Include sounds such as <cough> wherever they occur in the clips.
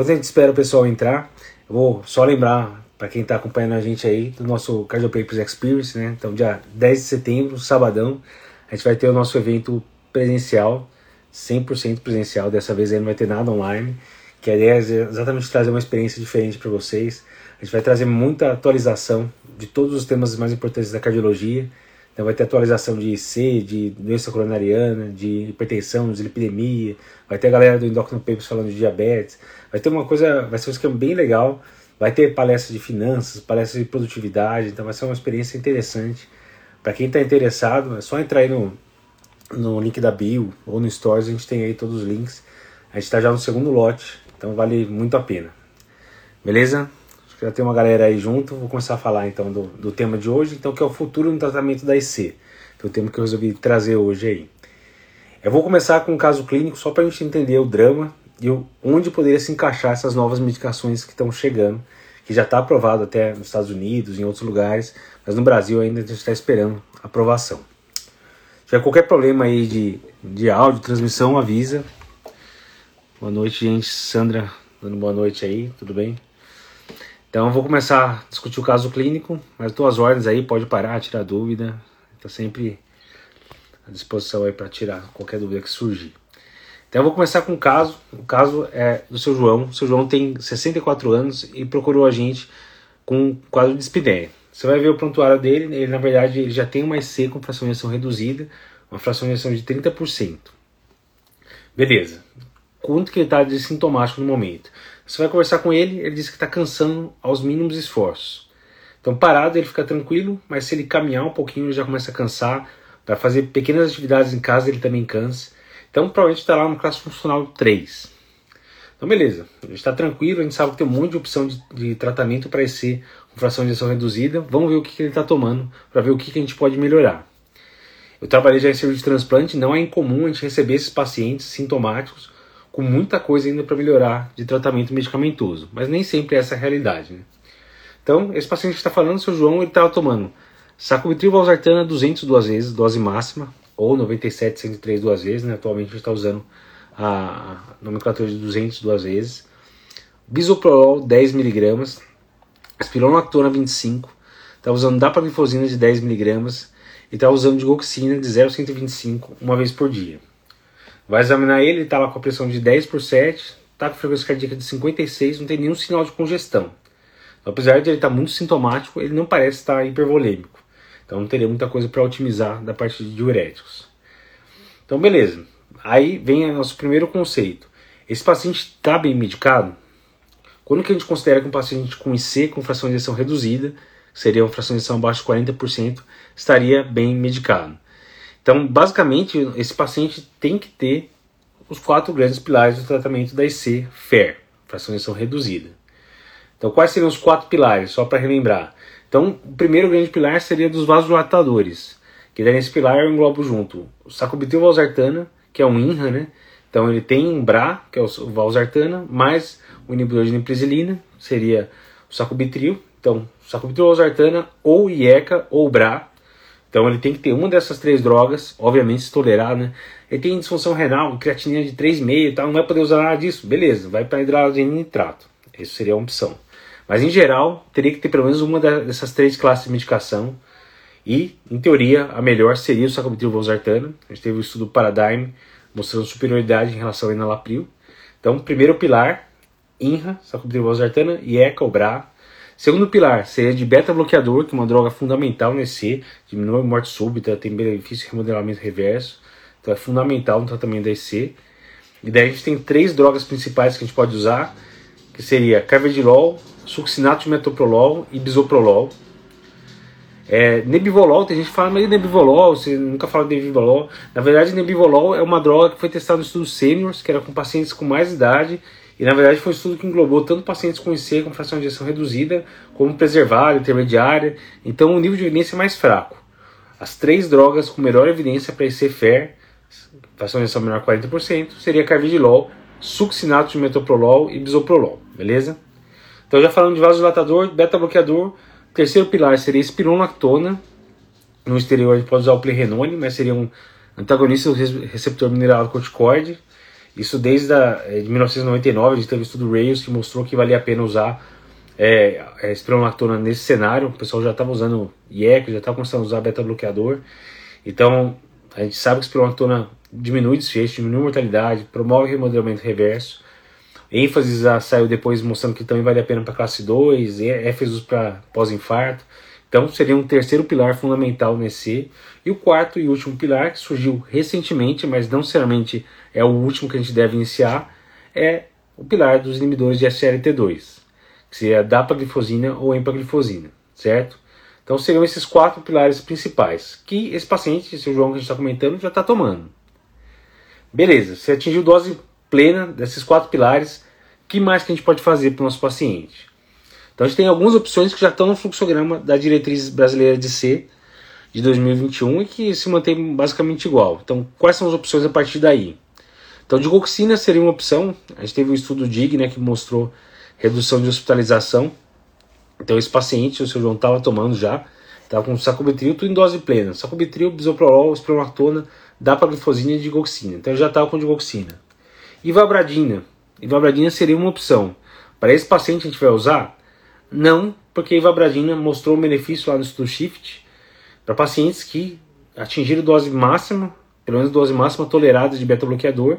Enquanto a gente espera o pessoal entrar, eu vou só lembrar para quem está acompanhando a gente aí do nosso Cardio Papers Experience, né? Então, dia 10 de setembro, sabadão, a gente vai ter o nosso evento presencial, 100% presencial. Dessa vez aí não vai ter nada online, que a ideia é exatamente trazer uma experiência diferente para vocês. A gente vai trazer muita atualização de todos os temas mais importantes da cardiologia. Então vai ter atualização de IC, de doença coronariana, de hipertensão, de lipidemia. Vai ter a galera do Endocrino Papers falando de diabetes. Vai ter uma coisa, vai ser um esquema bem legal Vai ter palestras de finanças, palestras de produtividade, então vai ser uma experiência interessante. Para quem está interessado, é só entrar aí no, no link da bio ou no Stories, a gente tem aí todos os links. A gente está já no segundo lote, então vale muito a pena. Beleza? Já tem uma galera aí junto. Vou começar a falar então do, do tema de hoje, então que é o futuro no tratamento da IC. Que é o tema que eu resolvi trazer hoje aí. Eu vou começar com um caso clínico só para a gente entender o drama e onde poderia se encaixar essas novas medicações que estão chegando, que já está aprovado até nos Estados Unidos, em outros lugares, mas no Brasil ainda a gente está esperando aprovação. Tiver qualquer problema aí de, de áudio, transmissão, avisa. Boa noite, gente. Sandra, dando boa noite aí, tudo bem? Então eu vou começar a discutir o caso clínico, mas duas ordens aí, pode parar, tirar dúvida. Está sempre à disposição aí para tirar qualquer dúvida que surgir. Então eu vou começar com um caso. O caso é do seu João. O seu João tem 64 anos e procurou a gente com um quadro de espinéia. Você vai ver o prontuário dele, ele na verdade ele já tem uma IC com fração de ação reduzida, uma fração de ação de 30%. Beleza. Quanto que ele está de sintomático no momento? Você vai conversar com ele, ele diz que está cansando aos mínimos esforços. Então parado ele fica tranquilo, mas se ele caminhar um pouquinho ele já começa a cansar. Para fazer pequenas atividades em casa ele também cansa. Então provavelmente está lá no classe funcional 3. Então beleza, a gente está tranquilo, a gente sabe que tem um monte de opção de, de tratamento para esse com fração de injeção reduzida. Vamos ver o que, que ele está tomando para ver o que, que a gente pode melhorar. Eu trabalhei já em serviço de transplante, não é incomum a gente receber esses pacientes sintomáticos com muita coisa ainda para melhorar de tratamento medicamentoso, mas nem sempre é essa a realidade. Né? Então, esse paciente que está falando, seu João, ele estava tomando sacubitril valsartana 200 duas vezes, dose máxima, ou 97, 103 duas vezes, né? atualmente a gente está usando a nomenclatura de 200 duas vezes. Bisoprolol 10mg, espironolactona 25, está usando dapaglifosina de 10mg e está usando digoxina de 0,125 uma vez por dia. Vai examinar ele, está lá com a pressão de 10 por 7, está com frequência cardíaca de 56, não tem nenhum sinal de congestão. Então, apesar de ele estar tá muito sintomático, ele não parece estar hipervolêmico. Então não teria muita coisa para otimizar da parte de diuréticos. Então beleza. Aí vem o nosso primeiro conceito. Esse paciente está bem medicado? Quando que a gente considera que um paciente com IC com fração de injeção reduzida, seria uma fração de injeção abaixo de 40%, estaria bem medicado? Então, basicamente, esse paciente tem que ter os quatro grandes pilares do tratamento da IC FAIR, fração de injeção reduzida. Então, quais seriam os quatro pilares? Só para relembrar. Então, o primeiro grande pilar seria dos vasodilatadores, que daí nesse pilar eu englobo junto o sacubitril valsartana, que é um INRA, né? Então ele tem um BRA, que é o valsartana, mais o inibidor de neprisilina, seria o sacubitril. Então, sacubitril valsartana ou IECA ou BRA. Então ele tem que ter uma dessas três drogas, obviamente se tolerar, né? Ele tem disfunção renal, creatinina de 3,5 e tal, não vai poder usar nada disso. Beleza, vai para hidrolazina nitrato. Isso seria uma opção. Mas em geral, teria que ter pelo menos uma dessas três classes de medicação. E, em teoria, a melhor seria o sacubitril valsartana. A gente teve o estudo Paradigm mostrando superioridade em relação ao enalapril. Então, primeiro pilar, INRA, sacubitril valsartana, e ECA, o BRA. Segundo pilar seria de beta-bloqueador, que é uma droga fundamental nesse, diminui a morte súbita, tem benefício de remodelamento reverso. Então é fundamental no tratamento da EC. E daí a gente tem três drogas principais que a gente pode usar, que seria carvedilol, succinato de metoprolol e bisoprolol. É, nebivolol, tem gente que fala, mas nebivolol, você nunca fala de nebivolol. Na verdade, nebivolol é uma droga que foi testada no estudo seniors, que era com pacientes com mais idade, e na verdade foi um estudo que englobou tanto pacientes com IC com fração de injeção reduzida, como preservada, intermediária, então o nível de evidência é mais fraco. As três drogas com melhor evidência para IC FAIR, fração de injeção menor 40%, seria carvedilol, succinato de metoprolol e bisoprolol, beleza? Então, já falando de vasodilatador, beta-bloqueador, terceiro pilar seria espironolactona. No exterior a gente pode usar o plerrenone, mas seria um antagonista do receptor mineral corticoide. Isso desde a, eh, de 1999, a gente teve o estudo Rails que mostrou que valia a pena usar é, é, espironolactona nesse cenário. O pessoal já estava usando IEC, já estava começando a usar beta-bloqueador. Então, a gente sabe que a espironolactona diminui desfecho, diminui mortalidade, promove remodelamento reverso. ênfase saiu depois mostrando que também vale a pena para classe 2, éfesos para pós-infarto. Então seria um terceiro pilar fundamental nesse. E o quarto e último pilar, que surgiu recentemente, mas não necessariamente é o último que a gente deve iniciar, é o pilar dos inibidores de SLT2, que seria dapaglifosina ou empaglifosina, certo? Então seriam esses quatro pilares principais, que esse paciente, esse João que a gente está comentando, já está tomando. Beleza, você atingiu dose plena desses quatro pilares, que mais que a gente pode fazer para o nosso paciente? Então a gente tem algumas opções que já estão no fluxograma da diretriz brasileira de C de 2021 e que se mantém basicamente igual. Então quais são as opções a partir daí? Então digoxina seria uma opção. A gente teve um estudo DIG né, que mostrou redução de hospitalização. Então esse paciente, o seu João estava tomando já, estava com sacubitril, tudo em dose plena. Sacubitril, bisoprolol, esprolactona, dapaglifosina e digoxina. Então já estava com digoxina. Ivabradina. Ivabradina seria uma opção. Para esse paciente a gente vai usar? Não, porque ivabradina mostrou um benefício lá no estudo SHIFT para pacientes que atingiram dose máxima, pelo menos dose máxima tolerada de beta-bloqueador,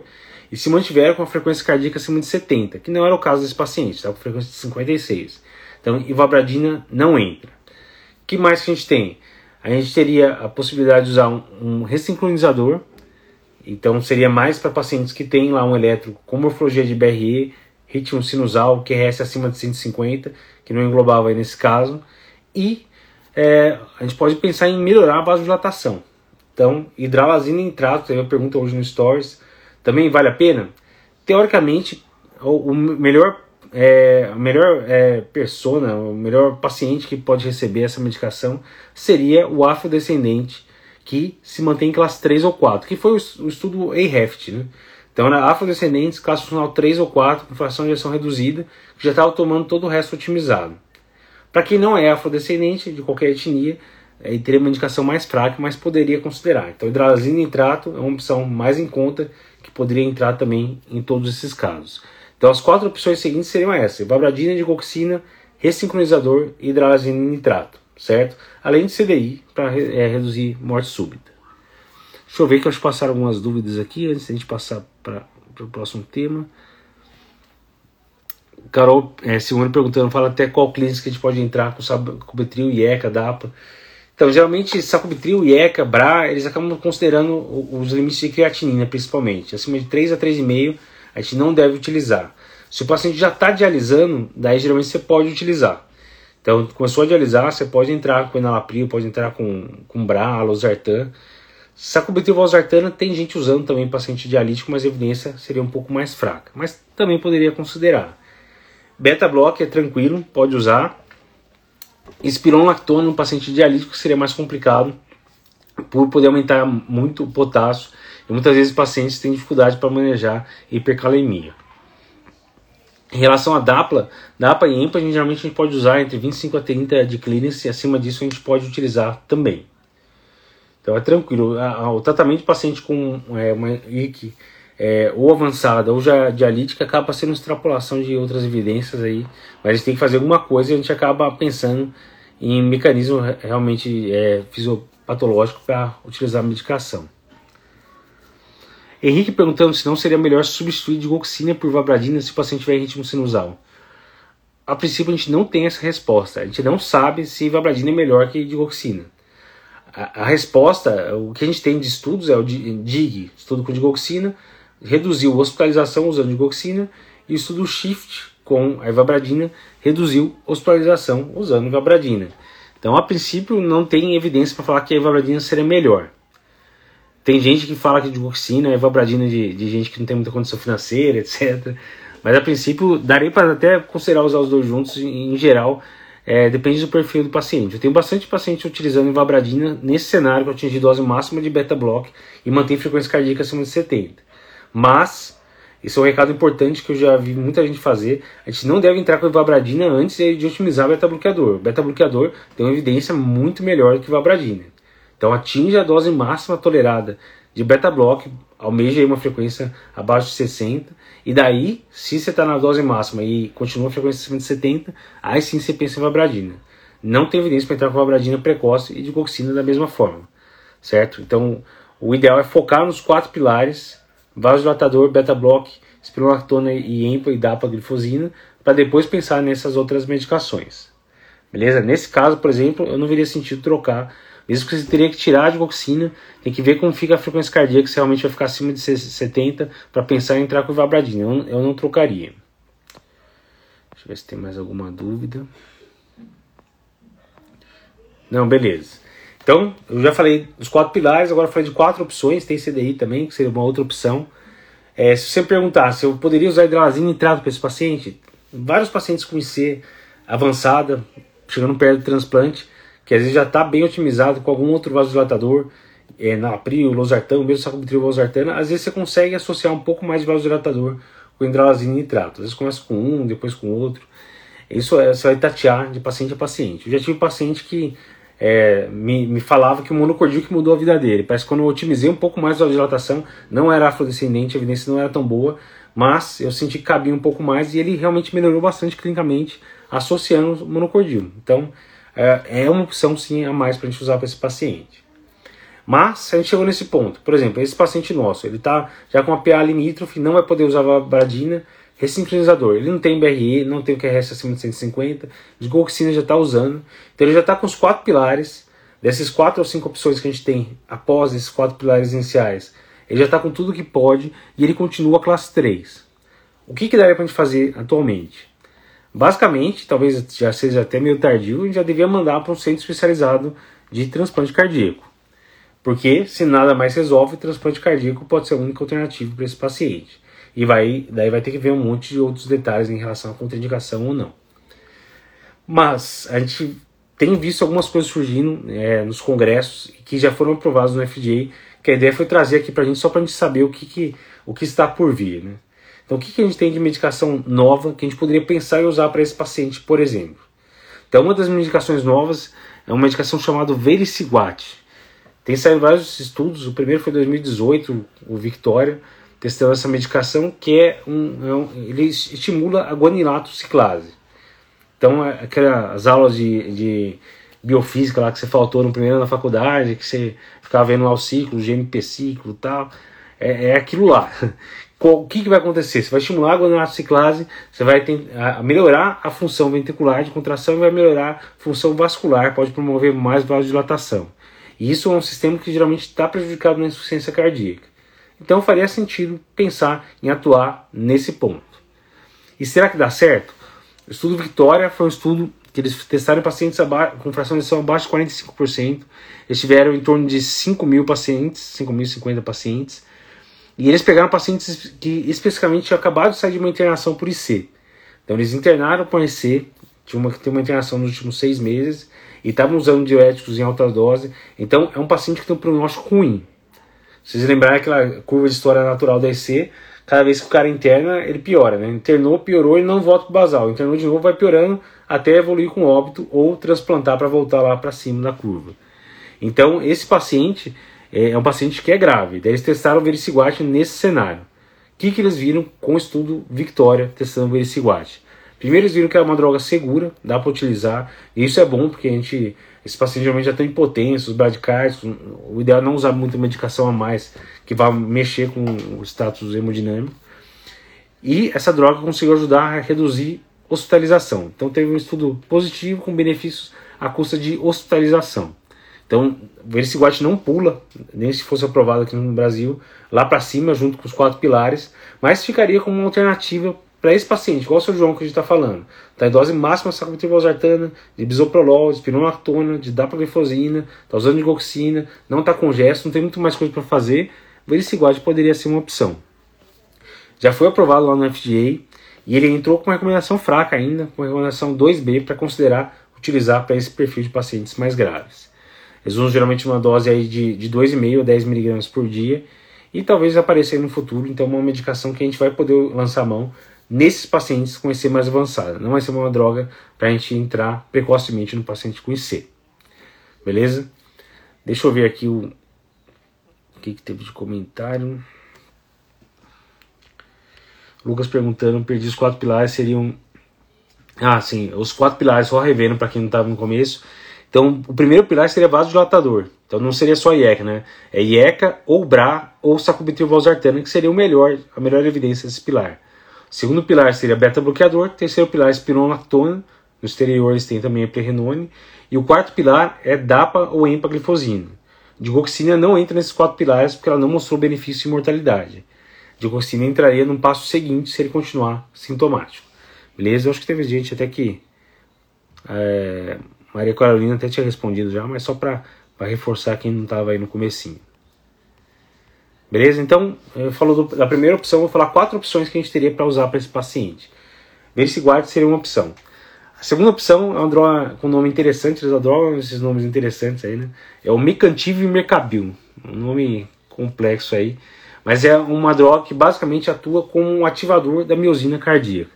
e se mantiveram com a frequência cardíaca acima de 70, que não era o caso desse paciente, estava com frequência de 56. Então, ivabradina não entra. O que mais que a gente tem? A gente teria a possibilidade de usar um, um ressincronizador, então seria mais para pacientes que têm lá um eletro com morfologia de BRE, ritmo sinusal, QRS acima de 150, que não englobava aí nesse caso, e é, a gente pode pensar em melhorar a vasodilatação. Então, hidralazina em trato, teve uma pergunta hoje no Stories, também vale a pena? Teoricamente, o, o melhor, é, a melhor é, persona, o melhor paciente que pode receber essa medicação seria o afrodescendente que se mantém em classe 3 ou 4, que foi o, o estudo AHEFT, né? Então, era afrodescendentes, classe funcional 3 ou 4, com fração de injeção reduzida, já estava tomando todo o resto otimizado. Para quem não é afrodescendente, de qualquer etnia, aí teria uma indicação mais fraca, mas poderia considerar. Então, hidralazina nitrato é uma opção mais em conta, que poderia entrar também em todos esses casos. Então, as quatro opções seguintes seriam essas: vabradina, digoxina, ressincronizador e hidralazina nitrato, certo? Além de CDI, para é, reduzir morte súbita. Deixa eu ver que eu passar algumas dúvidas aqui antes de a gente passar para o próximo tema. Carol é, Simone perguntando, fala até qual clínica a gente pode entrar com sacubitril, IECA, DAPA. Então, geralmente, sacubitril, IECA, BRA, eles acabam considerando os limites de creatinina, principalmente. Acima de 3 a 3,5, a gente não deve utilizar. Se o paciente já está dialisando, daí geralmente você pode utilizar. Então, começou a dialisar, você pode entrar com enalapril, pode entrar com, com BRA, losartan. Sacubitril valsartana tem gente usando também paciente dialítico, mas a evidência seria um pouco mais fraca. Mas também poderia considerar. Beta block é tranquilo, pode usar. Espironolactona no paciente dialítico seria mais complicado por poder aumentar muito o potássio e muitas vezes pacientes têm dificuldade para manejar hipercalemia. Em relação a DAPLA, DAPA e EMPA, geralmente a gente pode usar entre 25 a 30 de clínicas e acima disso a gente pode utilizar também. Então é tranquilo. O tratamento de paciente com é, uma IC é, ou avançada ou já dialítica acaba sendo extrapolação de outras evidências aí, mas a gente tem que fazer alguma coisa e a gente acaba pensando em mecanismo realmente é, fisiopatológico para utilizar a medicação. Henrique perguntando se não seria melhor substituir digoxina por vabradina se o paciente tiver ritmo sinusal. A princípio a gente não tem essa resposta. A gente não sabe se vabradina é melhor que digoxina. A, a, resposta, o que a gente tem de estudos é o DIG, estudo com digoxina, reduziu hospitalização usando digoxina, e o estudo SHIFT com a ivabradina reduziu hospitalização usando ivabradina. Então, a princípio, não tem evidência para falar que a ivabradina seria melhor. Tem gente que fala que digoxina ivabradina de, de gente que não tem muita condição financeira, etc. Mas, a princípio, daria para até considerar usar os dois juntos, em geral, é, depende do perfil do paciente. Eu tenho bastante paciente utilizando ivabradina nesse cenário que atingir dose máxima de beta-block e mantém frequência cardíaca acima de 70. Mas, isso é um recado importante que eu já vi muita gente fazer, a gente não deve entrar com ivabradina antes de otimizar o beta-bloqueador. Beta-bloqueador tem uma evidência muito melhor que a ivabradina. Então atinge a dose máxima tolerada de beta-block, almeja uma frequência abaixo de 60, e daí, se você está na dose máxima e continua a frequência acima de 70, aí sim você pensa em vabradina. Não tem evidência para entrar com vabradina precoce e de coxina da mesma forma, certo? Então, o ideal é focar nos quatro pilares, vasodilatador, beta-block, espirulactona e EMPA e dapaglifosina, para depois pensar nessas outras medicações. Beleza? Nesse caso, por exemplo, eu não veria sentido trocar mesmo que você teria que tirar a digoxina, tem que ver como fica a frequência cardíaca, se realmente vai ficar acima de 70, para pensar em entrar com vabradina. Eu, eu não trocaria. Deixa eu ver se tem mais alguma dúvida. Não, beleza. Então, eu já falei dos quatro pilares, agora falei de quatro opções. Tem CDI também, que seria uma outra opção. É, se você perguntar se eu poderia usar hidralazina nitrato para esse paciente, vários pacientes com IC avançada, chegando perto do transplante, que às vezes já está bem otimizado com algum outro vasodilatador, é, na April, Losartano, mesmo sacubitril Losartana, às vezes você consegue associar um pouco mais de vasodilatador com hidralazina e nitrato. Às vezes começa com um, depois com outro. Isso é, você vai tatear de paciente a paciente. Eu já tive paciente que é, me, me falava que o monocordil que mudou a vida dele. Parece que quando eu otimizei um pouco mais a vasodilatação, não era afrodescendente, a evidência não era tão boa, mas eu senti que cabia um pouco mais e ele realmente melhorou bastante clinicamente associando o monocordil. Então, é, é uma opção sim a mais para a gente usar para esse paciente. Mas a gente chegou nesse ponto, por exemplo, esse paciente nosso, ele está já com a PA limítrofe, não vai poder usar a bradina, ressincronizador, ele não tem BRE, não tem o QRS acima de 150, desgoxina já está usando, então ele já está com os quatro pilares, dessas quatro ou cinco opções que a gente tem após esses quatro pilares iniciais, ele já está com tudo que pode e ele continua a classe 3. O que, que daria para a gente fazer atualmente? Basicamente, talvez já seja até meio tardio, a gente já devia mandar para um centro especializado de transplante cardíaco. Porque se nada mais resolve, transplante cardíaco pode ser a única alternativa para esse paciente. E vai, daí vai ter que ver um monte de outros detalhes em relação à contraindicação ou não. Mas a gente tem visto algumas coisas surgindo é, nos congressos que já foram aprovados no FDA, que a ideia foi trazer aqui para a gente só para a gente saber o que, que, o que está por vir. Né? Então, o que, que a gente tem de medicação nova que a gente poderia pensar em usar para esse paciente, por exemplo? Então, uma das medicações novas é uma medicação chamada Vericiguat. Tem saído vários estudos, o primeiro foi em 2018, o Victoria, testando essa medicação, que é um, é um ele estimula a guanilato ciclase. Então, é aquelas aulas de, de biofísica lá que você faltou no primeiro na faculdade, que você ficava vendo lá o ciclo, o GMP ciclo tal, é, é aquilo lá <laughs> o que, que vai acontecer? Você vai estimular a gonadociclase, você vai melhorar a função ventricular de contração e vai melhorar a função vascular, pode promover mais vasodilatação. E isso é um sistema que geralmente está prejudicado na insuficiência cardíaca. Então faria sentido pensar em atuar nesse ponto. E será que dá certo? O estudo Victoria foi um estudo que eles testaram pacientes com fração de abaixo de 45%. Eles tiveram em torno de 5 mil pacientes, 5.050 pacientes e eles pegaram pacientes que especificamente tinham acabado de sair de uma internação por IC. Então eles internaram por IC, tinha uma, tem uma internação nos últimos seis meses, e estavam usando diuréticos em alta dose. Então é um paciente que tem um prognóstico ruim. Vocês lembrarem aquela curva de história natural da IC, cada vez que o cara interna, ele piora. Né? Internou, piorou e não volta para o basal. Internou de novo, vai piorando até evoluir com óbito ou transplantar para voltar lá para cima da curva. Então, esse paciente, é, é um paciente que é grave. Daí eles testaram o vericiguat nesse cenário. O que, que eles viram com o estudo Victoria testando o vericiguat? Primeiro eles viram que é uma droga segura, dá para utilizar, e isso é bom porque a gente, esse paciente geralmente já tem hipotensos, bradicárdios, o ideal é não usar muita medicação a mais que vai mexer com o status hemodinâmico. E essa droga conseguiu ajudar a reduzir hospitalização. Então teve um estudo positivo com benefícios à custa de hospitalização. Então, o Vericiguat não pula, nem se fosse aprovado aqui no Brasil, lá para cima, junto com os quatro pilares, mas ficaria como uma alternativa para esse paciente, igual o seu João que a gente está falando. Está em dose máxima de sacubitril/valsartana, de bisoprolol, de spironolactona, de dapaglifosina, está usando de goxina, não está com gesto, não tem muito mais coisa para fazer. O Vericiguat poderia ser uma opção. Já foi aprovado lá no FDA e ele entrou com uma recomendação fraca ainda, com recomendação 2B para considerar utilizar para esse perfil de pacientes mais graves. Eles usam geralmente uma dose aí de, de 2,5 a 10 miligramas por dia e talvez apareça no futuro, então uma medicação que a gente vai poder lançar mão nesses pacientes com IC mais avançada. Não vai ser uma droga para a gente entrar precocemente no paciente com IC. Beleza? Deixa eu ver aqui o O que, que teve de comentário? Lucas perguntando, perdi os quatro pilares, seriam. Ah, sim, os quatro pilares, só revendo para quem não estava no começo. Então, o primeiro pilar seria vasodilatador. Então, não seria só IECA, né? É IECA, ou BRA, ou sacubitril valsartana, que seria o melhor, a melhor evidência desse pilar. Segundo pilar seria beta-bloqueador. Terceiro pilar, espironolactona. No exterior, eles têm também a prerenone. E o quarto pilar é DAPA ou empaglifosina. Digoxina não entra nesses quatro pilares porque ela não mostrou benefício de mortalidade. Digoxina entraria num passo seguinte se ele continuar sintomático. Beleza? Eu acho que teve gente até que. É, Maria Carolina até tinha respondido já, mas só para reforçar quem não estava aí no comecinho. Beleza? Então, eu falo da primeira opção, vou falar quatro opções que a gente teria para usar para esse paciente. Vericiguard seria uma opção. A segunda opção é uma droga com nome interessante, eles adoram esses nomes interessantes aí, né? É o Mecantiv Mercabil, um nome complexo aí, mas é uma droga que basicamente atua como um ativador da miosina cardíaca.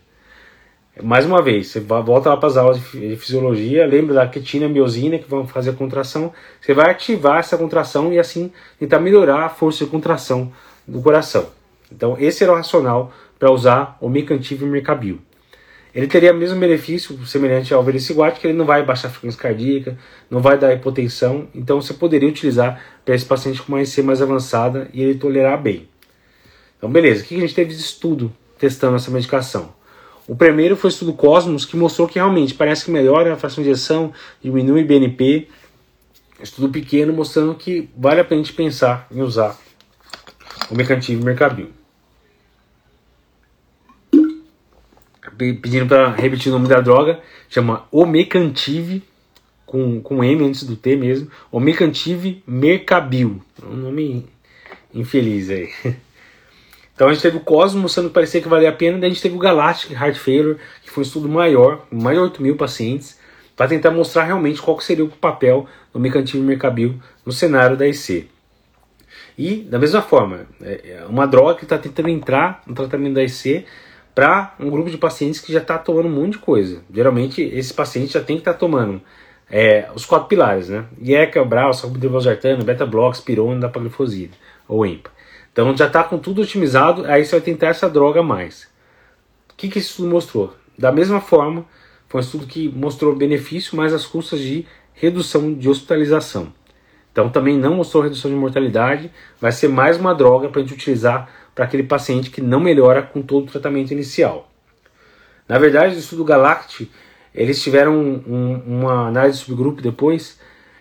Mais uma vez, você volta lá para as aulas de fisiologia, lembra da quetina miosina que vão fazer a contração, você vai ativar essa contração e assim tentar melhorar a força de contração do coração. Então, esse era o racional para usar o Mecantiv Mercabil. Ele teria o mesmo benefício semelhante ao vericiguat, que ele não vai baixar a frequência cardíaca, não vai dar hipotensão, então você poderia utilizar para esse paciente com uma IC mais avançada e ele tolerar bem. Então, beleza, o que a gente teve de estudo testando essa medicação? O primeiro foi o estudo Cosmos, que mostrou que realmente parece que melhora a fração de injeção, diminui o BNP. Estudo pequeno mostrando que vale a pena a gente pensar em usar o mecantivo Mercabil. pedindo para repetir o nome da droga, chama Omecantive, com, com M antes do T mesmo, Omecantive Mercabil, um nome infeliz aí. <laughs> Então a gente teve o Cosmo mostrando que parecia que valia a pena, daí a gente teve o Galactic Heart Failure, que foi um estudo maior, mais de 8 mil pacientes, para tentar mostrar realmente qual seria o papel do Mecantive Mercabil no cenário da IC. E, da mesma forma, é, é uma droga que está tentando entrar no tratamento da IC para um grupo de pacientes que já está tomando um monte de coisa. Geralmente, esse paciente já tem que estar tá tomando é, os quatro pilares, né? IECA, BRAL, salbutamol, beta-blox, pirona, dapaglifosina, ou EMPA. Então já está com tudo otimizado, aí você vai tentar essa droga mais. O que, que esse estudo mostrou? Da mesma forma, foi um estudo que mostrou benefício, mas as custas de redução de hospitalização. Então também não mostrou redução de mortalidade, vai ser mais uma droga para a gente utilizar para aquele paciente que não melhora com todo o tratamento inicial. Na verdade, no estudo Galact, eles tiveram um, uma análise de subgrupo depois,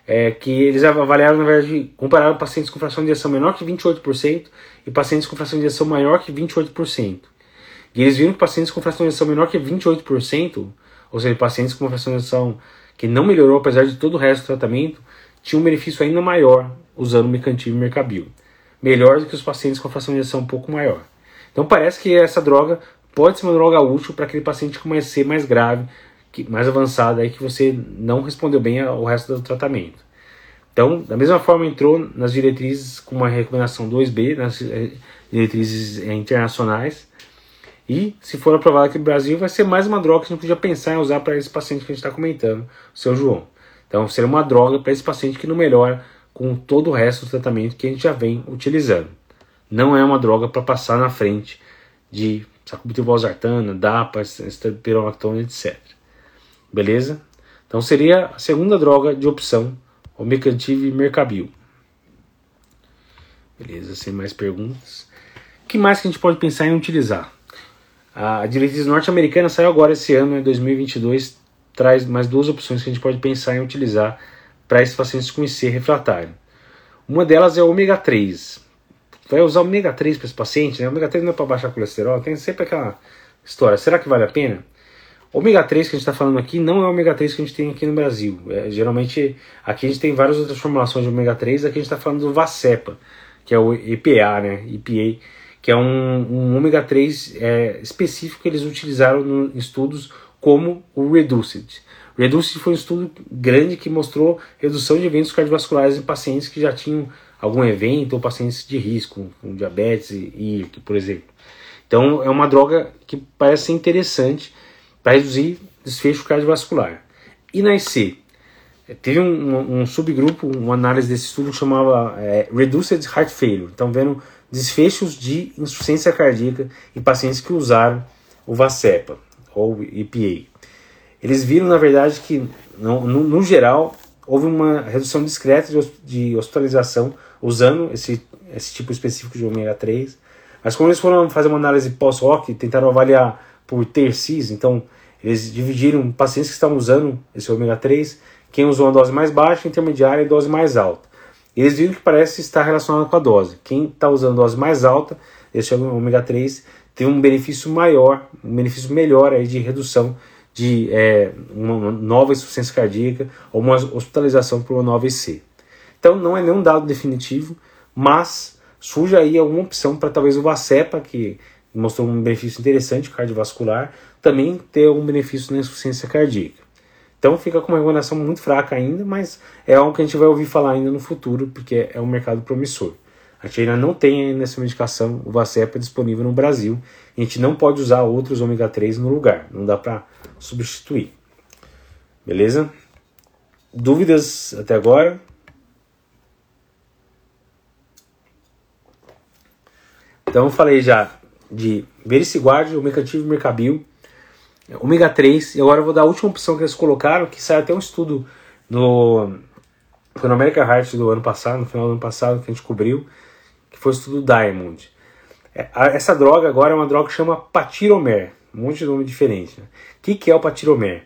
é, que eles avaliaram, na verdade, compararam pacientes com fração de injeção menor que 28% e pacientes com fração de injeção maior que 28%. E eles viram que pacientes com fração de injeção menor que 28%, ou seja, pacientes com fração de injeção que não melhorou apesar de todo o resto do tratamento, tinham um benefício ainda maior usando o mecantiv e mercabil melhor do que os pacientes com fração de injeção um pouco maior. Então parece que essa droga pode ser uma droga útil para aquele paciente com uma EC mais grave, que, mais avançada, aí, que você não respondeu bem ao resto do tratamento. Então, da mesma forma, entrou nas diretrizes com uma recomendação 2B, nas eh, diretrizes eh, internacionais. E, se for aprovado aqui no Brasil, vai ser mais uma droga que a gente podia pensar em usar para esse paciente que a gente está comentando, o seu João. Então, seria uma droga para esse paciente que não melhora com todo o resto do tratamento que a gente já vem utilizando. Não é uma droga para passar na frente de sacubitril/valsartana, DAPA, esterpirolactona, etc. Beleza? Então seria a segunda droga de opção, o Mecantiv Mercabil. Beleza, sem mais perguntas. O que mais que a gente pode pensar em utilizar? A diretriz norte-americana saiu agora esse ano, em 2022, traz mais duas opções que a gente pode pensar em utilizar para esses pacientes com IC refratário. Uma delas é o ômega 3. Vai usar ômega 3 para esse paciente, né? O ômega 3 não é para baixar colesterol, tem sempre aquela história. Será que vale a pena? Ômega 3 que a gente está falando aqui não é o ômega 3 que a gente tem aqui no Brasil. É, geralmente, aqui a gente tem várias outras formulações de ômega 3, aqui a gente está falando do Vacepa, que é o EPA, né? EPA, que é um, um ômega 3 é, específico que eles utilizaram em estudos como o Reduced. Reduce foi um estudo grande que mostrou redução de eventos cardiovasculares em pacientes que já tinham algum evento ou pacientes de risco, com diabetes e por exemplo. Então é uma droga que parece ser interessante para reduzir desfecho cardiovascular. E na IC? teve um, um, subgrupo, uma análise desse estudo que chamava é, Reduced Heart Failure. Então, vendo desfechos de insuficiência cardíaca em pacientes que usaram o Vacepa ou EPA. Eles viram, na verdade, que no, no, no geral houve uma redução discreta de, de hospitalização usando esse, esse tipo específico de ômega 3. Mas quando eles foram fazer uma análise pós-hoc, tentaram avaliar por tercis, então eles dividiram pacientes que estavam usando esse ômega 3, quem usou uma dose mais baixa, intermediária e dose mais alta. Eles viram que parece estar relacionado com a dose. Quem está usando dose mais alta, esse ômega 3, tem um benefício maior, um benefício melhor aí de redução de é, uma nova insuficiência cardíaca ou uma hospitalização por uma nova IC. Então não é nenhum dado definitivo, mas surge aí alguma opção para talvez o Vacepa, que mostrou um benefício interessante cardiovascular, também ter algum benefício na insuficiência cardíaca. Então fica com uma recomendação muito fraca ainda, mas é algo que a gente vai ouvir falar ainda no futuro, porque é um mercado promissor. A gente ainda não tem nessa medicação o Vacepa disponível no Brasil. A gente não pode usar outros ômega 3 no lugar, não dá para substituir. Beleza? Dúvidas até agora? Então falei já de Vericiguard, Omecativo e Mercabil ômega 3. E agora eu vou dar a última opção que eles colocaram, que sai até um estudo no, foi no American Heart do ano passado, no final do ano passado, que a gente cobriu, que foi o estudo Diamond. É, essa droga agora é uma droga que chama Patiromer, um monte de nome diferente. Né? O que, que é o Patiromer?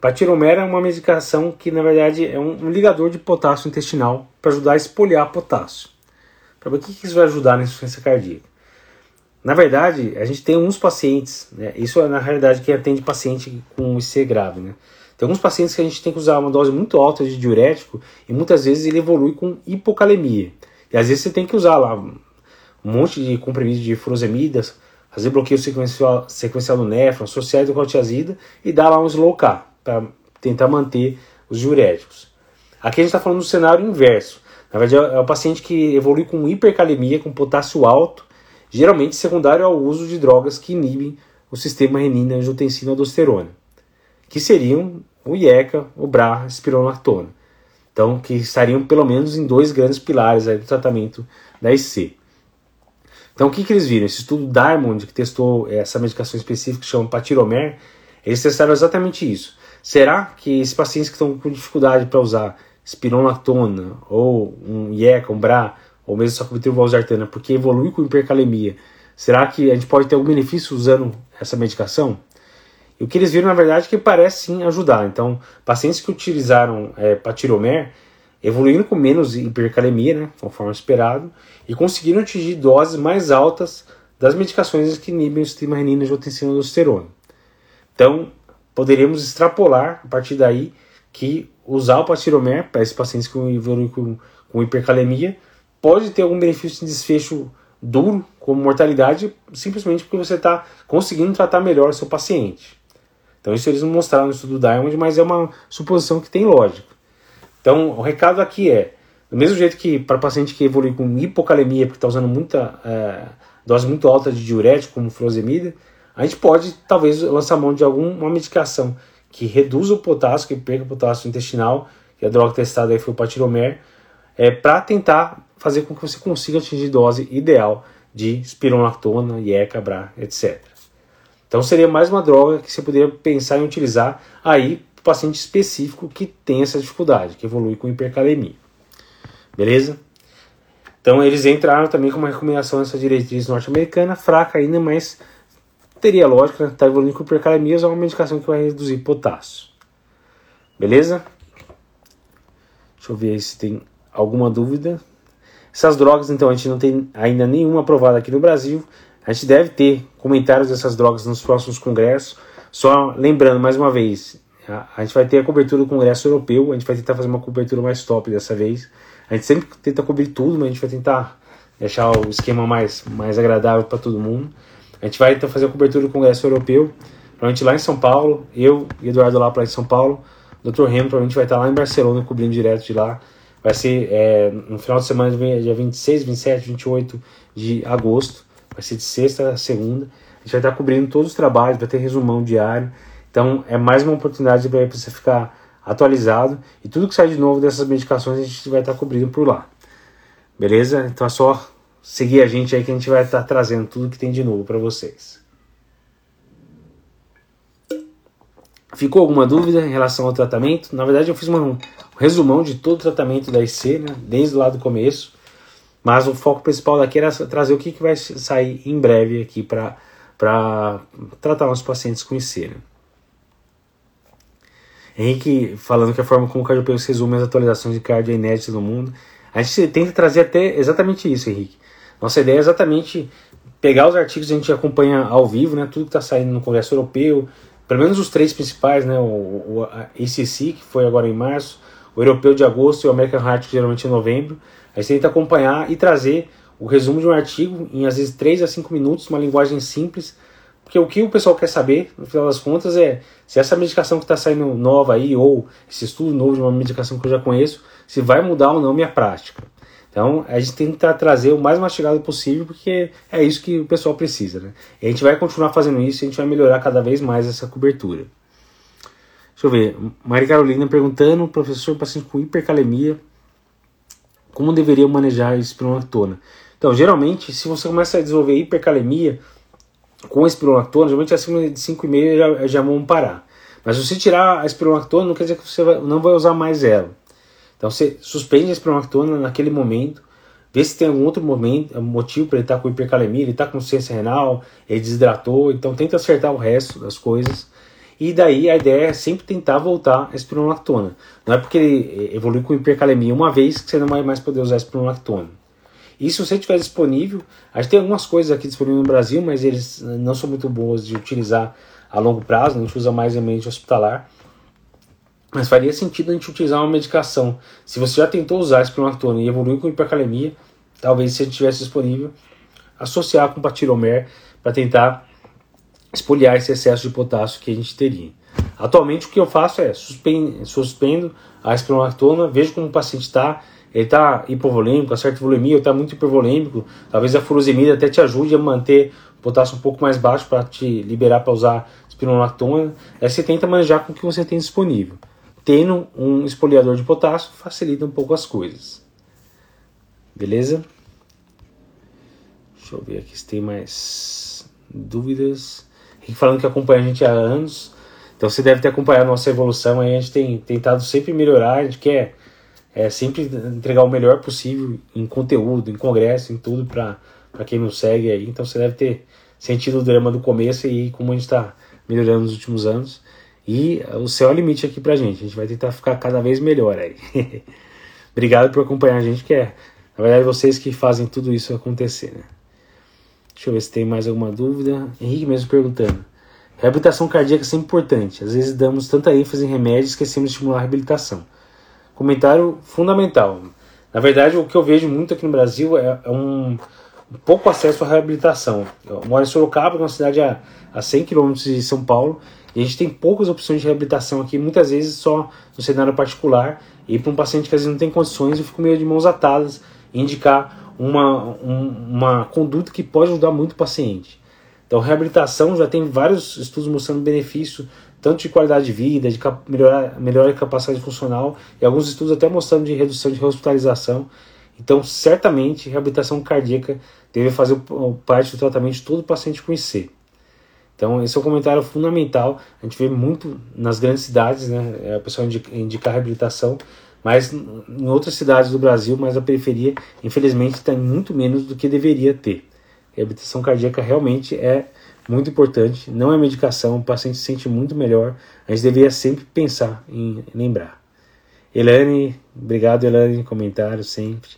Patiromer é uma medicação que, na verdade, é um, um ligador de potássio intestinal para ajudar a espolhar potássio. Para o que, que isso vai ajudar na insuficiência cardíaca. Na verdade, a gente tem alguns pacientes, né? isso é na realidade que atende paciente com IC grave. Né? Tem alguns pacientes que a gente tem que usar uma dose muito alta de diurético e muitas vezes ele evolui com hipocalemia. E às vezes você tem que usar lá um monte de comprimidos de furosemidas, fazer bloqueio sequencial, sequencial do néfron, associado com cortiazida e dar lá um slow K para tentar manter os diuréticos. Aqui a gente está falando do cenário inverso. Na verdade, é o paciente que evolui com hipercalemia, com potássio alto, geralmente secundário ao uso de drogas que inibem o sistema renina-angiotensina-aldosterona, que seriam o IECA, o BRA, a espironolactona. Então, que estariam pelo menos em dois grandes pilares do tratamento da IC. Então, o que, que eles viram? Esse estudo Diamond, que testou essa medicação específica que chama Patiromer, eles testaram exatamente isso. Será que esses pacientes que estão com dificuldade para usar espironolactona ou um IECA, um BRA, ou mesmo só com valsartana, porque evolui com hipercalemia, será que a gente pode ter algum benefício usando essa medicação? E o que eles viram, na verdade, é que parece sim ajudar. Então, pacientes que utilizaram é, patiromer evoluíram com menos hipercalemia, né, conforme esperado, e conseguiram atingir doses mais altas das medicações que inibem o sistema renina angiotensina aldosterona. Então, poderíamos extrapolar a partir daí que usar o patiromer para esses pacientes que evoluem com, com hipercalemia pode ter algum benefício de desfecho duro, como mortalidade, simplesmente porque você está conseguindo tratar melhor seu paciente. Então isso eles não mostraram no estudo Diamond, mas é uma suposição que tem lógica. Então o recado aqui é, do mesmo jeito que para paciente que evolui com hipocalemia, porque está usando muita é, dose muito alta de diurético, como furosemida, a gente pode talvez lançar mão de alguma medicação que reduza o potássio, que perca o potássio intestinal, que a droga testada aí foi o patiromer, é, para tentar fazer com que você consiga atingir dose ideal de spironolactona, IECA, BRA, etc. Então seria mais uma droga que você poderia pensar em utilizar aí para paciente específico que tem essa dificuldade, que evolui com hipercalemia. Beleza? Então eles entraram também com uma recomendação nessa diretriz norte-americana, fraca ainda, mas teria lógica, está né? evoluindo com hipercalemia, é uma medicação que vai reduzir potássio. Beleza? Deixa eu ver se tem alguma dúvida. Essas drogas, então, a gente não tem ainda nenhuma aprovada aqui no Brasil. A gente deve ter comentários dessas drogas nos próximos congressos. Só lembrando mais uma vez, a, gente vai ter a cobertura do Congresso Europeu. A gente vai tentar fazer uma cobertura mais top dessa vez. A gente sempre tenta cobrir tudo, mas a gente vai tentar deixar o esquema mais, mais agradável para todo mundo. A gente vai então fazer a cobertura do Congresso Europeu, provavelmente lá em São Paulo. Eu e Eduardo lá para em São Paulo. Dr. Remo provavelmente vai estar lá em Barcelona cobrindo direto de lá. Vai ser é, no final de semana, dia 26, 27, 28 de agosto. Vai ser de sexta a segunda. A gente vai estar cobrindo todos os trabalhos, vai ter resumão diário. Então é mais uma oportunidade para você ficar atualizado e tudo que sai de novo dessas medicações a gente vai estar cobrindo por lá. Beleza? Então é só seguir a gente aí que a gente vai estar trazendo tudo que tem de novo para vocês. Ficou alguma dúvida em relação ao tratamento? Na verdade, eu fiz uma, um resumão de todo o tratamento da IC, né, desde lá do começo. Mas o foco principal daqui era trazer o que, que vai sair em breve aqui para tratar nossos pacientes com IC. Né. Henrique falando que a forma como o Cardio resume as atualizações de cardio inéditas no mundo. A gente tenta trazer até exatamente isso, Henrique. Nossa ideia é exatamente pegar os artigos que a gente acompanha ao vivo, né, tudo que está saindo no Congresso Europeu, pelo menos os três principais, né, o, o que foi agora em março, o Europeu de agosto e o American Heart, geralmente é em novembro. A gente tenta acompanhar e trazer o resumo de um artigo em às vezes 3 a 5 minutos, uma linguagem simples, porque o que o pessoal quer saber, no final das contas, é se essa medicação que está saindo nova aí, ou esse estudo novo de uma medicação que eu já conheço, se vai mudar ou não minha prática. Então, a gente tenta trazer o mais mastigado possível, porque é isso que o pessoal precisa. Né? E a gente vai continuar fazendo isso e a gente vai melhorar cada vez mais essa cobertura. Deixa eu ver. Maria Carolina perguntando, professor, paciente com hipercalemia, como deveria manejar a espironolactona? Então, geralmente, se você começa a desenvolver hipercalemia, com a espironolactona, geralmente acima de 5,5 já, já vão parar. Mas se você tirar a espironolactona, não quer dizer que você vai, não vai usar mais ela. Então você suspende a espironolactona naquele momento, vê se tem algum outro momento, motivo para ele estar tá com hipercalemia, ele está com ciência renal, ele desidratou, então tenta acertar o resto das coisas. E daí a ideia é sempre tentar voltar a espironolactona. Não é porque ele evolui com hipercalemia uma vez que você não vai mais poder usar espironolactona. E se você tiver disponível, a gente tem algumas coisas aqui disponíveis no Brasil, mas eles não são muito boas de utilizar a longo prazo, a gente usa mais em ambiente hospitalar. Mas faria sentido a gente utilizar uma medicação. Se você já tentou usar espronactona e evoluiu com hipercalemia, talvez se gente tivesse disponível, associar com patiromer para tentar espoliar esse excesso de potássio que a gente teria. Atualmente o que eu faço é suspendo, suspendo a espronactona, vejo como o paciente está, ele está hipovolêmico, a certa volemia, está muito hipervolêmico, talvez a furosemida até te ajude a manter o potássio um pouco mais baixo para te liberar para usar espironolactona. Aí você tenta manejar com o que você tem disponível. Tendo um espoliador de potássio facilita um pouco as coisas. Beleza? Deixa eu ver aqui se tem mais dúvidas. Falando que acompanha a gente há anos. Então você deve ter acompanhado a nossa evolução aí. A gente tem tentado sempre melhorar. A gente quer é sempre entregar o melhor possível em conteúdo, em congresso, em tudo para quem nos segue aí. Então você deve ter sentido o drama do começo e como a gente está melhorando nos últimos anos. E o céu é o limite aqui pra gente. A gente vai tentar ficar cada vez melhor aí. <laughs> Obrigado por acompanhar a gente, que é, na verdade, vocês que fazem tudo isso acontecer, né? Deixa eu ver se tem mais alguma dúvida. Henrique mesmo perguntando. Reabilitação cardíaca é sempre importante. Às vezes damos tanta ênfase em remédios que esquecemos de estimular a reabilitação. Comentário fundamental. Na verdade, o que eu vejo muito aqui no Brasil é, é um, um, pouco acesso à reabilitação. Eu moro em Sorocaba, que é uma cidade a, a 100 km de São Paulo, e a gente tem poucas opções de reabilitação aqui, muitas vezes só no cenário particular. E para um paciente que às vezes não tem condições, eu fico meio de mãos atadas indicar uma, um, uma conduta que pode ajudar muito o paciente. Então, reabilitação já tem vários estudos mostrando benefício tanto de qualidade de vida, de melhorar, melhorar a capacidade funcional, e alguns estudos até mostrando de redução de hospitalização. Então, certamente, reabilitação cardíaca deve fazer parte do tratamento de todo paciente com IC. Então, esse é um comentário fundamental. A gente vê muito nas grandes cidades, né? É, a pessoa indica, indicar reabilitação, mas em outras cidades do Brasil, mas a periferia, infelizmente, tem muito menos do que deveria ter. A reabilitação cardíaca realmente é muito importante, não é medicação, o paciente se sente muito melhor, a gente deveria sempre pensar em lembrar. Elane, obrigado Elane, comentário sempre.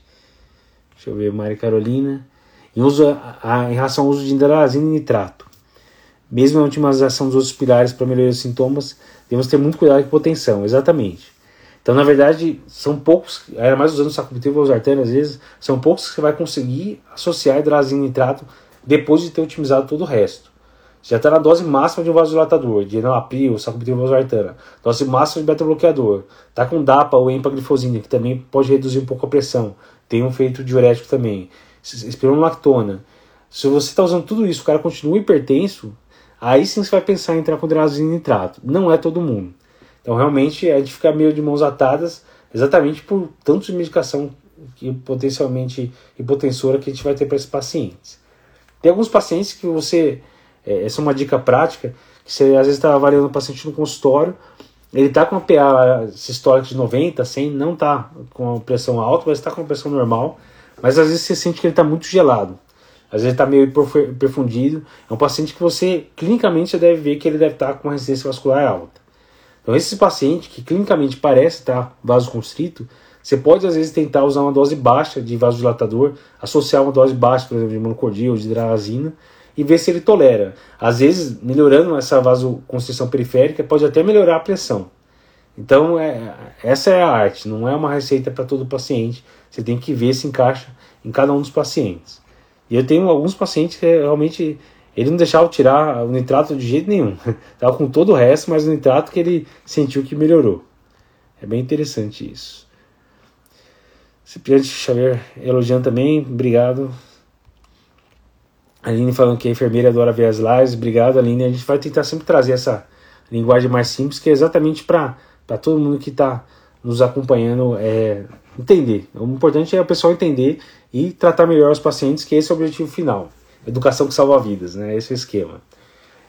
Deixa eu ver, Maria Carolina. Em, uso, a, em relação ao uso de indalazina e nitrato, mesmo a otimização dos outros pilares para melhorar os sintomas, devemos ter muito cuidado com a hipotensão, exatamente. Então, na verdade, são poucos, era mais usando sacubitril ou às vezes, são poucos que você vai conseguir associar hidrazina e nitrato depois de ter otimizado todo o resto já está na dose máxima de um vasodilatador, de enalapril, sacubitril, valsartana, dose máxima de beta-bloqueador, está com DAPA ou empaglifosina, que também pode reduzir um pouco a pressão, tem um efeito diurético também, espironolactona. Se você está usando tudo isso, o cara continua hipertenso, aí sim você vai pensar em entrar com drazina nitrato. Não é todo mundo. Então, realmente, a gente fica meio de mãos atadas, exatamente por tanto de medicação que potencialmente hipotensora que a gente vai ter para esses pacientes. Tem alguns pacientes que você, é, essa é uma dica prática, que você às vezes está avaliando o paciente no consultório, ele está com a PA sistólica de 90, 100, não está com a pressão alta, mas está com a pressão normal, mas às vezes você sente que ele está muito gelado. Às vezes está meio perfundido. É um paciente que você, clinicamente, você deve ver que ele deve estar tá com uma resistência vascular alta. Então, esse paciente que clinicamente parece estar vasoconstrito, você pode às vezes tentar usar uma dose baixa de vasodilatador, associar uma dose baixa, por exemplo, de monocordia ou de hidralazina, e ver se ele tolera. Às vezes, melhorando essa vasoconstrição periférica, pode até melhorar a pressão. Então, é, essa é a arte, não é uma receita para todo paciente. Você tem que ver se encaixa em cada um dos pacientes. E eu tenho alguns pacientes que realmente ele não deixava tirar o nitrato de jeito nenhum. <laughs> Tava com todo o resto, mas o nitrato que ele sentiu que melhorou. É bem interessante isso. Cipriano Xavier elogiando também, obrigado. Aline falando que a enfermeira adora ver as lives, obrigado Aline. A gente vai tentar sempre trazer essa linguagem mais simples, que é exatamente para todo mundo que está nos acompanhando é, entender. O importante é o pessoal entender e tratar melhor os pacientes, que esse é o objetivo final. Educação que salva vidas, né? Esse é o esquema.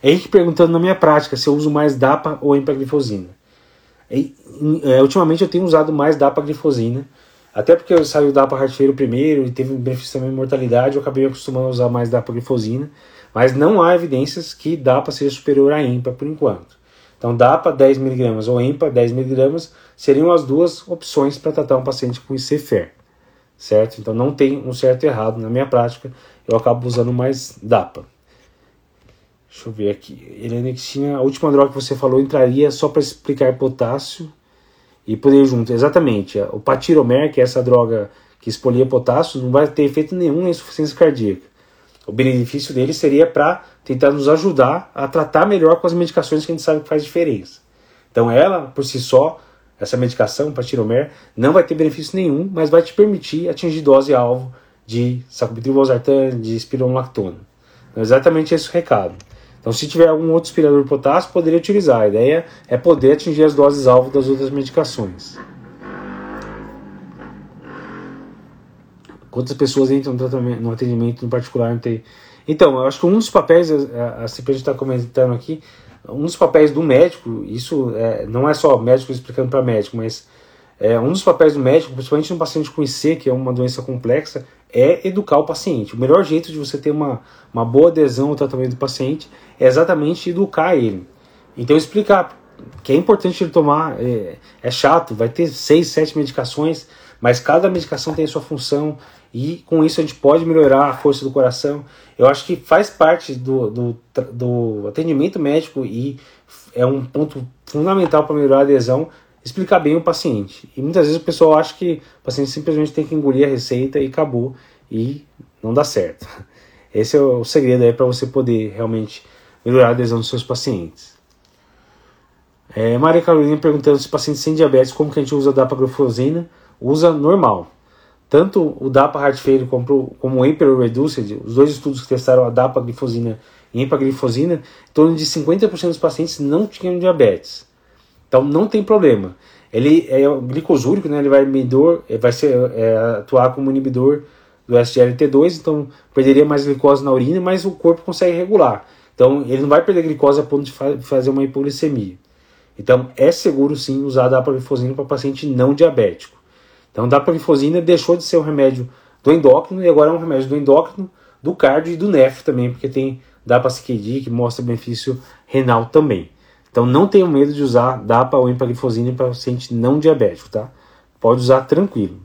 Henrique perguntando na minha prática se eu uso mais DAPA ou empaglifosina. É, ultimamente eu tenho usado mais DAPA-glifosina, até porque eu saí o DAPA Hartfeiro primeiro e teve um benefício também de mortalidade, eu acabei acostumando a usar mais DAPA-glifosina, mas não há evidências que DAPA seja superior a EMPA por enquanto. Então DAPA 10mg ou EMPA 10mg seriam as duas opções para tratar um paciente com ICFER certo? Então não tem um certo e errado. Na minha prática, eu acabo usando mais DAPA. Deixa eu ver aqui. Helena, que tinha a última droga que você falou entraria só para explicar potássio e poder junto. Exatamente. O patiromer, que é essa droga que expolia potássio, não vai ter efeito nenhum na insuficiência cardíaca. O benefício dele seria para tentar nos ajudar a tratar melhor com as medicações que a gente sabe que faz diferença. Então ela, por si só, essa medicação, patiromer, não vai ter benefício nenhum, mas vai te permitir atingir dose-alvo de sacubitril/valsartan, de espironolactona. Então, exatamente esse o recado. Então, se tiver algum outro aspirador potássio, poderia utilizar. A ideia é poder atingir as doses-alvo das outras medicações. Quantas pessoas entram no atendimento no particular? Não tem... Então, eu acho que um dos papéis, a, a CPG está comentando aqui, um dos papéis do médico, isso é, não é só médico explicando para médico, mas é, um dos papéis do médico, principalmente no paciente com IC, que é uma doença complexa, é educar o paciente. O melhor jeito de você ter uma, uma boa adesão ao tratamento do paciente é exatamente educar ele. Então, explicar que é importante ele tomar, é, é chato, vai ter seis, sete medicações, mas cada medicação tem a sua função e com isso a gente pode melhorar a força do coração. Eu acho que faz parte do, do, do atendimento médico e é um ponto fundamental para melhorar a adesão explicar bem o paciente. E muitas vezes o pessoal acha que o paciente simplesmente tem que engolir a receita e acabou e não dá certo. <laughs> Esse é o segredo aí para você poder realmente melhorar a adesão dos seus pacientes. É, Maria Carolina perguntando se pacientes sem diabetes, como que a gente usa a dapaglifosina? Usa normal. Tanto o DAPA Heart Failure como, como o Emperor Reduced, os dois estudos que testaram a dapaglifosina e empaglifosina, em torno de 50% dos pacientes não tinham diabetes. Então não tem problema. Ele é glicosúrico, né? ele vai, medor, vai ser, é, atuar como inibidor do SGLT2, então perderia mais glicose na urina, mas o corpo consegue regular. Então ele não vai perder glicose a ponto de fa fazer uma hipoglicemia. Então é seguro sim usar a dapaglifosina para paciente não diabético. Então, dapaglifosina deixou de ser um remédio do endócrino e agora é um remédio do endócrino, do cardio e do nef também, porque tem DAPA-CKD que mostra benefício renal também. Então, não tenham medo de usar DAPA ou empaglifosina para paciente não diabético, tá? Pode usar tranquilo.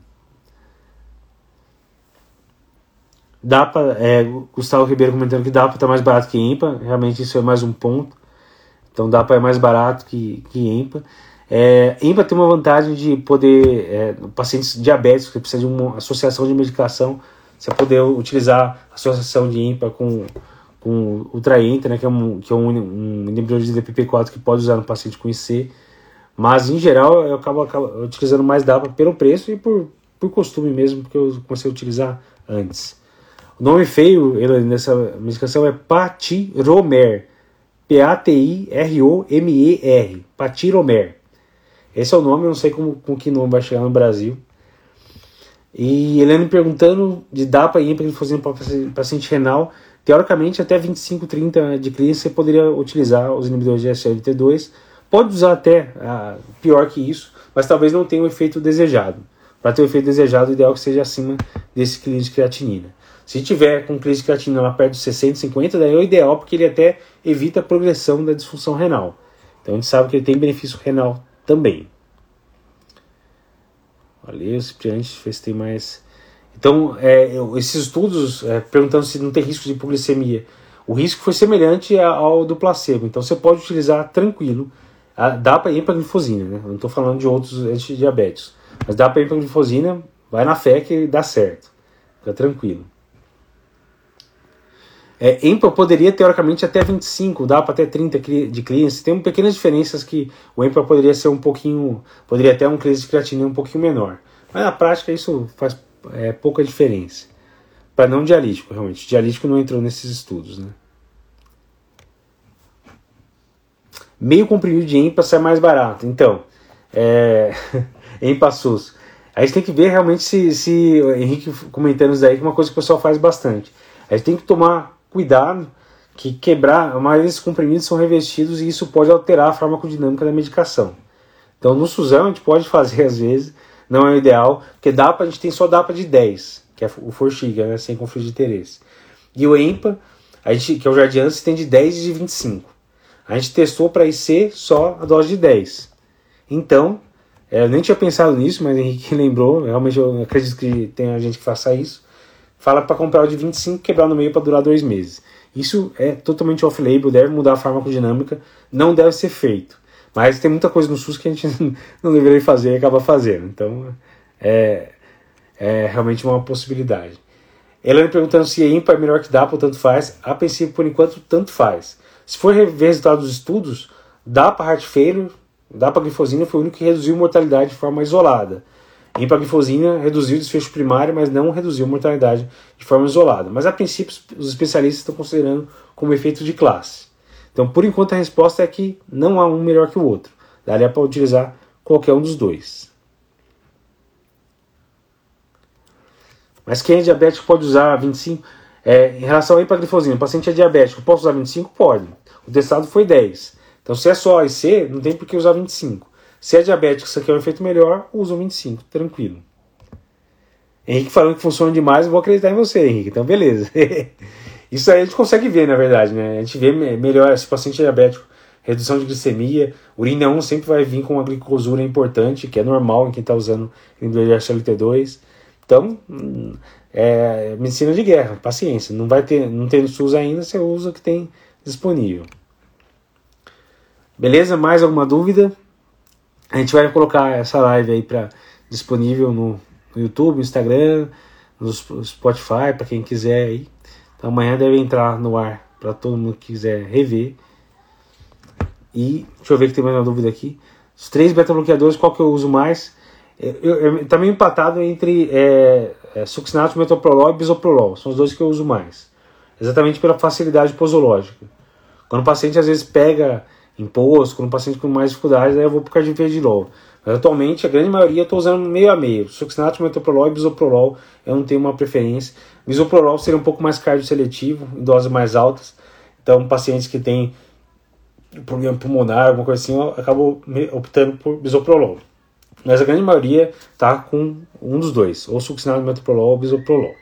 DAPA, é, Gustavo Ribeiro comentando que DAPA está mais barato que EMPA, realmente isso é mais um ponto. Então, DAPA é mais barato que, que EMPA. É, IMPA tem uma vantagem de poder, é, pacientes diabéticos que precisam de uma associação de medicação, você poder utilizar a associação de IMPA com, com o né, que é, um, que é um, um inibidor de DPP-4 que pode usar no paciente com IC, mas em geral eu acabo, acabo utilizando mais DAPA pelo preço e por, por costume mesmo, porque eu comecei a utilizar antes. O nome feio nessa medicação é Patiromer, P-A-T-I-R-O-M-E-R, Patiromer. Esse é o nome, eu não sei como, com que nome vai chegar no Brasil. E ele me perguntando de DAPA e empaglifosina para paciente renal, teoricamente até 25, 30 de clínica você poderia utilizar os inibidores de SLT2. Pode usar até ah, pior que isso, mas talvez não tenha o efeito desejado. Para ter o efeito desejado, o ideal é que seja acima desse clínico de creatinina. Se tiver com clínico de creatinina lá perto de 60, 50, daí é o ideal, porque ele até evita a progressão da disfunção renal. Então a gente sabe que ele tem benefício renal também. Olha, o Cipriante fez mais. Então, é, esses estudos é, perguntando se não tem risco de hipoglicemia. O risco foi semelhante ao do placebo. Então, você pode utilizar tranquilo. Dá para ir para glifosina, né? Não estou falando de outros antidiabéticos. Mas dá para ir para glifosina, vai na fé que dá certo. Fica tranquilo. É, EMPA poderia, teoricamente, até 25, dá para até 30 de clientes. Tem pequenas diferenças que o EMPA poderia ser um pouquinho, poderia até um cliente de creatina um pouquinho menor. Mas na prática isso faz é, pouca diferença. Para não dialítico, realmente. Dialítico não entrou nesses estudos, né? Meio comprimido de EMPA sai mais barato. Então, é... <laughs> EMPA SUS. A gente tem que ver realmente se, se Henrique comentando isso daí, que é uma coisa que o pessoal faz bastante. A gente tem que tomar cuidado que quebrar, a maioria desses comprimidos são revestidos e isso pode alterar a farmacodinâmica da medicação. Então no SUSAM a gente pode fazer <laughs> às vezes, não é o ideal, porque DAPA a gente tem só DAPA de 10, que é o Forxiga, né, sem conflito de interesse. E o EMPA, a gente, que é o Jardiance, tem de 10 e de 25. A gente testou para IC só a dose de 10. Então, é, eu nem tinha pensado nisso, mas Henrique <laughs> lembrou, realmente eu acredito que tem gente que faça isso fala para comprar o de 25 quebrar no meio para durar dois meses. Isso é totalmente off-label, deve mudar a farmacodinâmica, não deve ser feito. Mas tem muita coisa no SUS que a gente <laughs> não deveria fazer e acaba fazendo. Então é, é realmente uma possibilidade. Ela me perguntando se ímpar é melhor que DAPA ou tanto faz. A princípio, por enquanto, tanto faz. Se for ver resultados dos estudos, dá para heart failure, dá para glifosina foi o único que reduziu mortalidade de forma isolada. Empaglifosina reduziu o desfecho primário, mas não reduziu a mortalidade de forma isolada. Mas a princípio, os especialistas estão considerando como efeito de classe. Então, por enquanto, a resposta é que não há um melhor que o outro. Daria para utilizar qualquer um dos dois. Mas quem é diabético pode usar 25? É, em relação à empaglifosina, o paciente é diabético, posso usar 25? Pode. O testado foi 10. Então, se é só IC, não tem por que usar 25. Se é diabético, isso aqui é um efeito melhor, usa o 25, tranquilo. Henrique falando que funciona demais, eu vou acreditar em você, Henrique. Então, beleza. <laughs> isso aí a gente consegue ver, na verdade, né? A gente vê melhor se o paciente é diabético, redução de glicemia. Urina 1 sempre vai vir com uma glicosura importante, que é normal em quem está usando inibidor de SLT2. Então, é medicina de guerra, paciência. Não vai ter, não tem no SUS ainda, você usa o que tem disponível. Beleza? Mais alguma dúvida? A gente vai colocar essa live aí para disponível no, no YouTube, Instagram, no Spotify, para quem quiser aí. Então amanhã deve entrar no ar para todo mundo que quiser rever. E deixa eu ver que tem mais uma dúvida aqui. Os três beta-bloqueadores, qual que eu uso mais? Eu, eu, eu tá meio empatado entre é, é, succinato, metoprolol e bisoprolol. São os dois que eu uso mais. Exatamente pela facilidade posológica. Quando o paciente às vezes pega imposto, quando um paciente com mais dificuldades, aí eu vou para o. Mas atualmente a grande maioria eu estou usando meio a meio, succinato, metoprolol e bisoprolol, eu não tenho uma preferência. Bisoprolol seria um pouco mais cardioseletivo, em doses mais altas, então pacientes que têm problema pulmonar, alguma coisa assim, eu acabo optando por bisoprolol. Mas a grande maioria está com um dos dois, ou succinato, metoprolol ou bisoprolol.